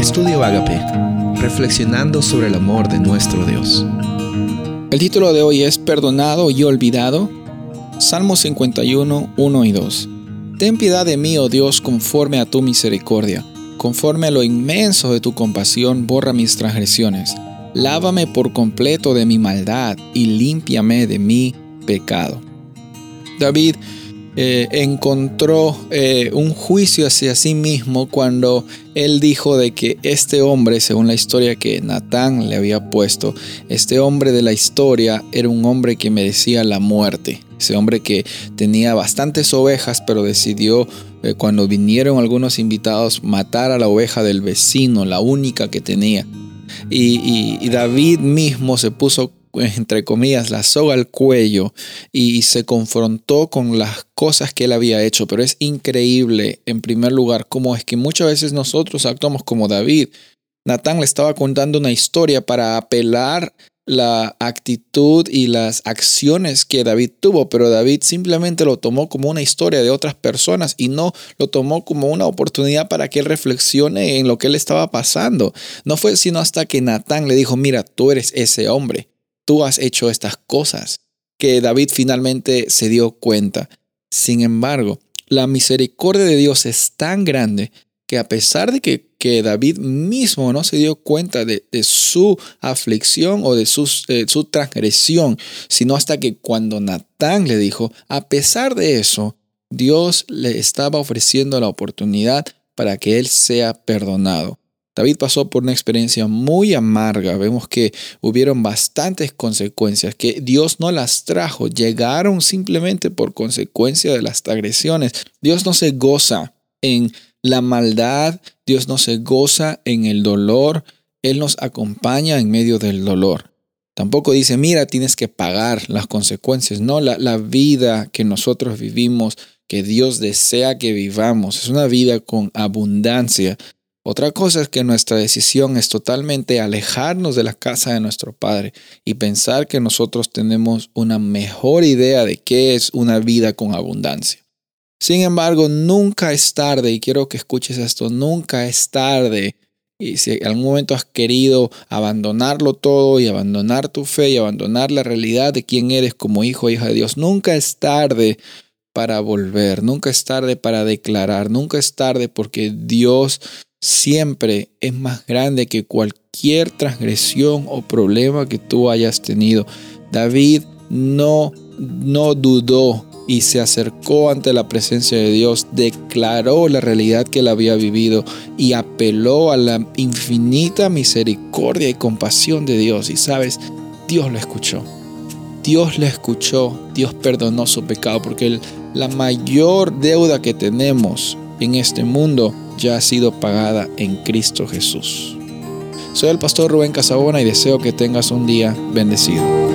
Estudio Agape, reflexionando sobre el amor de nuestro Dios. El título de hoy es Perdonado y olvidado. Salmo 51, 1 y 2. Ten piedad de mí, oh Dios, conforme a tu misericordia. Conforme a lo inmenso de tu compasión, borra mis transgresiones. Lávame por completo de mi maldad y límpiame de mi pecado. David eh, encontró eh, un juicio hacia sí mismo cuando él dijo de que este hombre, según la historia que Natán le había puesto, este hombre de la historia era un hombre que merecía la muerte. Ese hombre que tenía bastantes ovejas, pero decidió, eh, cuando vinieron algunos invitados, matar a la oveja del vecino, la única que tenía. y David mismo se puso entre comillas, la soga al cuello y se confrontó con las cosas que él había hecho. Pero es increíble, en primer lugar, cómo es que muchas veces nosotros actuamos como David. Natán le estaba contando una historia para apelar la actitud y las acciones que David tuvo, pero David simplemente lo tomó como una historia de otras personas y no lo tomó como una oportunidad para que él reflexione en lo que él estaba pasando. No fue sino hasta que Natán le dijo, mira, tú eres ese hombre tú has hecho estas cosas, que David finalmente se dio cuenta. Sin embargo, la misericordia de Dios es tan grande que a pesar de que, que David mismo no se dio cuenta de, su aflicción o de su, su transgresión, sino hasta que cuando Natán le dijo, a pesar de eso, Dios le estaba ofreciendo la oportunidad para que él sea perdonado. David pasó por una experiencia muy amarga. Vemos que hubieron bastantes consecuencias, que Dios no las trajo, llegaron simplemente por consecuencia de las agresiones. Dios no se goza en la maldad, Dios no se goza en el dolor, Él nos acompaña en medio del dolor. Tampoco dice, mira, tienes que pagar las consecuencias. No, la, la vida que nosotros vivimos, que Dios desea que vivamos, es una vida con abundancia otra cosa es que nuestra decisión es totalmente alejarnos de la casa de nuestro Padre y pensar que nosotros tenemos una mejor idea de qué es una vida con abundancia. Sin embargo, nunca es tarde, y quiero que escuches esto, nunca es tarde. Y si en algún momento has querido abandonarlo todo y abandonar tu fe y abandonar la realidad de quién eres como hijo o hija de Dios, nunca es tarde para volver, nunca es tarde para declarar, nunca es tarde porque Dios siempre es más grande que cualquier transgresión o problema que tú hayas tenido. David no, no dudó y se acercó ante la presencia de Dios, declaró la realidad que él había vivido y apeló a la infinita misericordia y compasión de Dios. Y sabes, Dios lo escuchó. Dios le escuchó, Dios perdonó su pecado, porque la mayor deuda que tenemos en este mundo ya ha sido pagada en Cristo Jesús. Soy el pastor Rubén Casabona y deseo que tengas un día bendecido.